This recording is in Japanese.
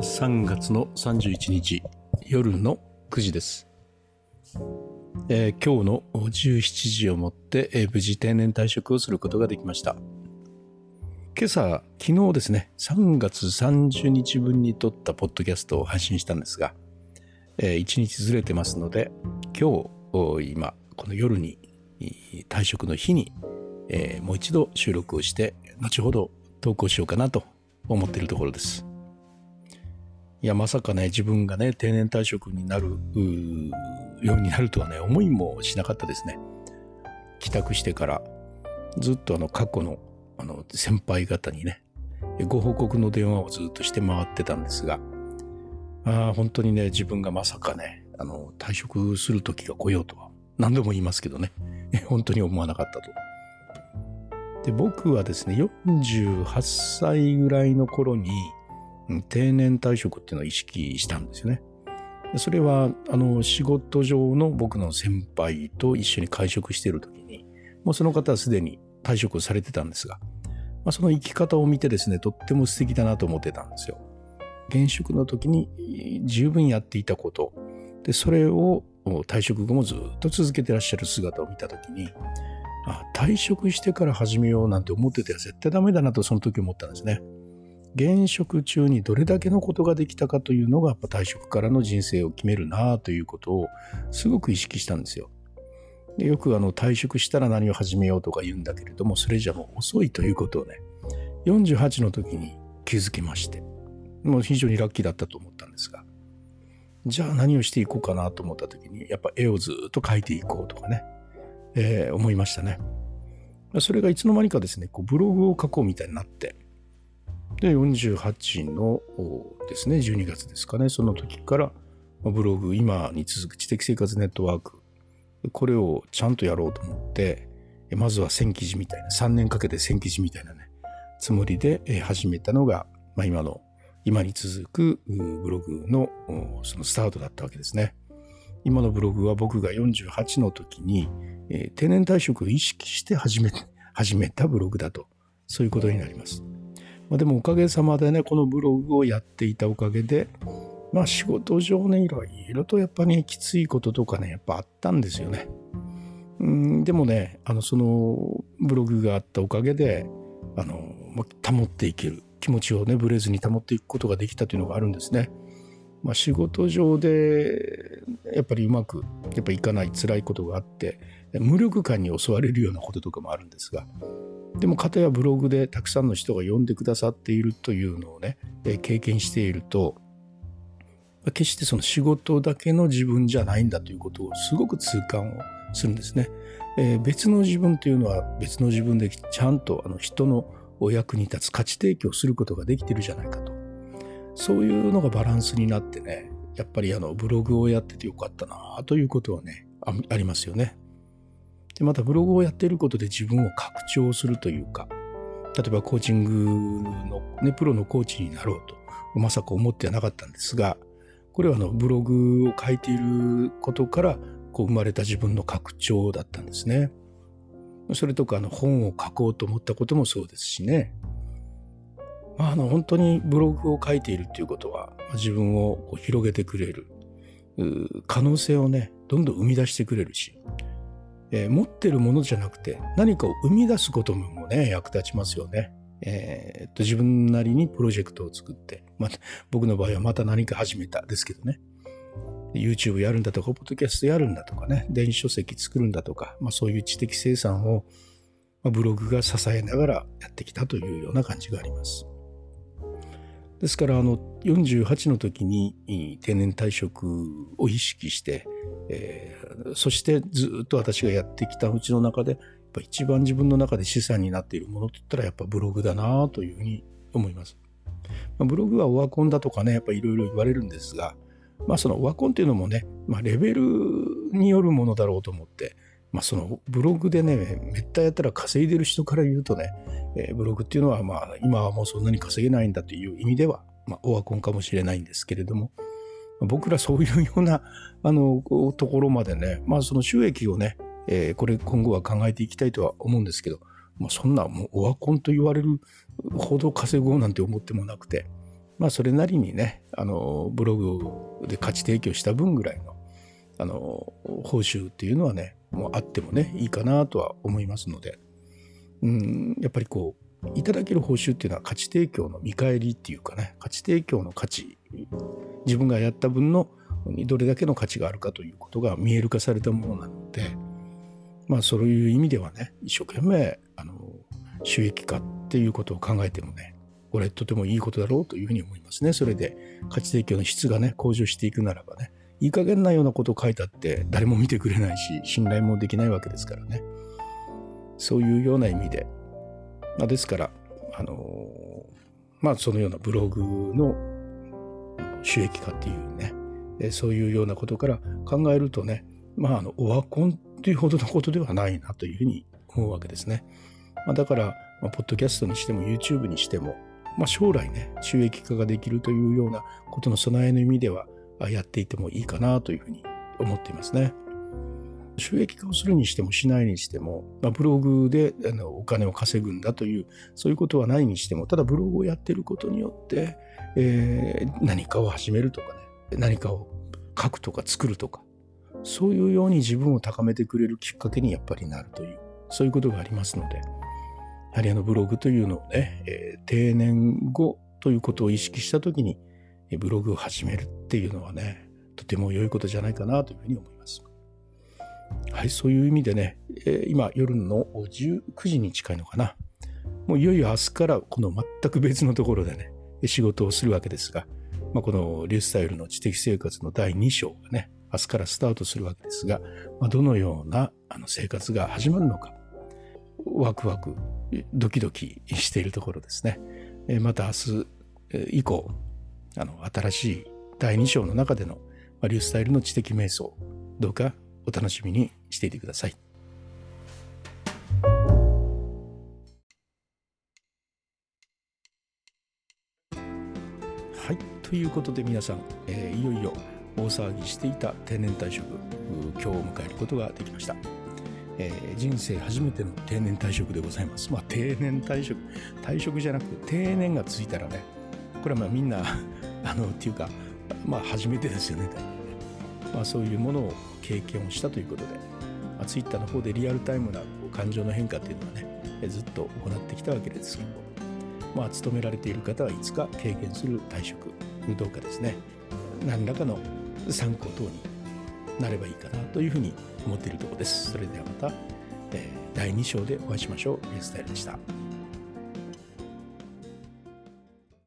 3月の31日夜の9時です。えー今日の17時をもって、えー無事定年退職をすることができました。今朝、昨日ですね、3月30日分に撮ったポッドキャストを配信したんですが、え1日ずれてますので、今日、今、この夜に退職の日に、えーもう一度収録をして、後ほど投稿しようかなと思っているところです。いや、まさかね、自分がね、定年退職になる、ようになるとはね、思いもしなかったですね。帰宅してから、ずっとあの、過去の、あの、先輩方にね、ご報告の電話をずっとして回ってたんですが、ああ、本当にね、自分がまさかね、あの、退職する時が来ようとは、何度も言いますけどね、本当に思わなかったと。で、僕はですね、48歳ぐらいの頃に、定年退職っていうのを意識したんですよね。それは、あの、仕事上の僕の先輩と一緒に会食している時に、もうその方はすでに退職されてたんですが、まあ、その生き方を見てですね、とっても素敵だなと思ってたんですよ。現職の時に十分やっていたこと、で、それを退職後もずっと続けてらっしゃる姿を見た時に、あ退職してから始めようなんて思ってては絶対ダメだなとその時思ったんですね。現職中にどれだけのことができたかというのがやっぱ退職からの人生を決めるなということをすごく意識したんですよ。でよくあの退職したら何を始めようとか言うんだけれどもそれじゃもう遅いということをね48の時に気づきましてもう非常にラッキーだったと思ったんですがじゃあ何をしていこうかなと思った時にやっぱ絵をずっと描いていこうとかね、えー思いましたね。それがいつの間にかですねこうブログを書こうみたいになってで、48のですね、12月ですかね、その時からブログ、今に続く知的生活ネットワーク、これをちゃんとやろうと思って、まずは1000記事みたいな、3年かけて1000記事みたいなね、つもりで始めたのが、まあ、今の、今に続くブログのそのスタートだったわけですね。今のブログは僕が48の時に、えー定年退職を意識して始め始めたブログだと、そういうことになります。まあ、でもおかげさまでね、このブログをやっていたおかげで、まあ仕事上ね、いろいろとやっぱね、きついこととかね、やっぱあったんですよね。うん、でもね、あの、そのブログがあったおかげで、あの、まあ保っていける。気持ちをね、ぶれずに保っていくことができたというのがあるんですね。まあ仕事上で、やっぱりうまく、やっぱいかない辛いことがあって、無力感に襲われるようなこととかもあるんですが、でも片やブログでたくさんの人が読んでくださっているというのをね、え経験していると、決してその仕事だけの自分じゃないんだということをすごく痛感をするんですね。えー別の自分というのは別の自分でちゃんとあの人のお役に立つ価値提供することができてるじゃないかと。そういうのがバランスになってね、やっぱりあのブログをやっててよかったなということはね、あありますよね。でまたブログをやっていることで自分を拡張するというか例えばコーチングの、ね、プロのコーチになろうとまさか思ってはなかったんですがこれはあのブログを書いていることからこう生まれた自分の拡張だったんですね。それとかあの本を書こうと思ったこともそうですしね。まあ、あの本当にブログを書いているっていうことは自分をこう広げてくれる可能性をねどんどん生み出してくれるしえー持ってるものじゃなくて何かを生み出すこともね役立ちますよね。えーっと自分なりにプロジェクトを作って、また僕の場合はまた何か始めたですけどね。YouTube やるんだとか、ポッドキャストやるんだとかね、電子書籍作るんだとか、まあ、そういう知的生産を、まあ、ブログが支えながらやってきたというような感じがあります。ですから、あの、48の時に定年退職を意識して、えーそしてずっと私がやってきたうちの中で、やっぱ一番自分の中で資産になっているものといったらやっぱブログだなというふうに思います。まあ、ブログはオワコンだとかね、やっぱいろいろ言われるんですが、まあそのオワコンっていうのもね、まあレベルによるものだろうと思って、まあそのブログでね、めったやったら稼いでる人から言うとね、えーブログっていうのはまあ今はもうそんなに稼げないんだという意味では、まあオワコンかもしれないんですけれども、僕らそういうような あのところまでね、まあその収益をね、えーこれ今後は考えていきたいとは思うんですけど、まあ、そんなもうオワコンと言われるほど稼ごうなんて思ってもなくて、まあそれなりにね、あの、ブログで価値提供した分ぐらいの、あの、報酬っていうのはね、もうあってもね、いいかなとは思いますので、うん、やっぱりこう、いただける報酬っていうのは価値提供の見返りっていうかね、価値提供の価値、自分がやった分のにどれだけの価値があるかということが見える化されたものなので、まあそういう意味ではね、一生懸命、あの、収益化っていうことを考えてもね、これとてもいいことだろうというふうに思いますね。それで価値提供の質がね、向上していくならばね、いい加減なようなことを書いたって誰も見てくれないし、信頼もできないわけですからね。そういうような意味で、まあ、ですから、あのまあそのようなブログの収益化っていうね、そういうようなことから考えるとね、まああのオワコンっていうほどのことではないなというふうに思うわけですね。まあ、だから、まあ、ポッドキャストにしても YouTube にしても、まあ、将来ね、収益化ができるというようなことの備えの意味では、やっていてもいいかなというふうに思っていますね。収益化をするにしてもしないにしても、まあ、ブログであのお金を稼ぐんだという、そういうことはないにしても、ただブログをやってることによって、えー、何かを始めるとかね、何かを書くとか作るとか、そういうように自分を高めてくれるきっかけにやっぱりなるという、そういうことがありますので、やはりあのブログというのをね、えー、定年後ということを意識したときに、ブログを始めるっていうのはね、とても良いことじゃないかなというふうに思います。はい、そういう意味でね、えー、今夜の19時に近いのかな。もういよいよ明日からこの全く別のところでね、仕事をするわけですが、まあ、このリュースタイルの知的生活の第2章がね、明日からスタートするわけですが、まあ、どのようなあの生活が始まるのか、ワクワク、ドキドキしているところですね。えー、また明日以降、あの新しい第2章の中での、まあ、リュースタイルの知的瞑想、どうかお楽しみにしていてください。はい、ということで皆さん、えー、いよいよ大騒ぎしていた定年退職、今日を迎えることができました。えー、人生初めての定年退職でございます。まあ定年退職、退職じゃなくて定年がついたらね、これはまあみんな、あの、っていうか、まあ初めてですよね、まあそういうものを経験をしたということで、まあ、ツイッターの方でリアルタイムな感情の変化っていうのはね、ずっと行ってきたわけですけど、まあ勤められている方はいつか経験する退職、どうかですね、何らかの参考等になればいいかなというふうに思っているところです。それではまた、えー、第2章でお会いしましょう。リュースタイルでした。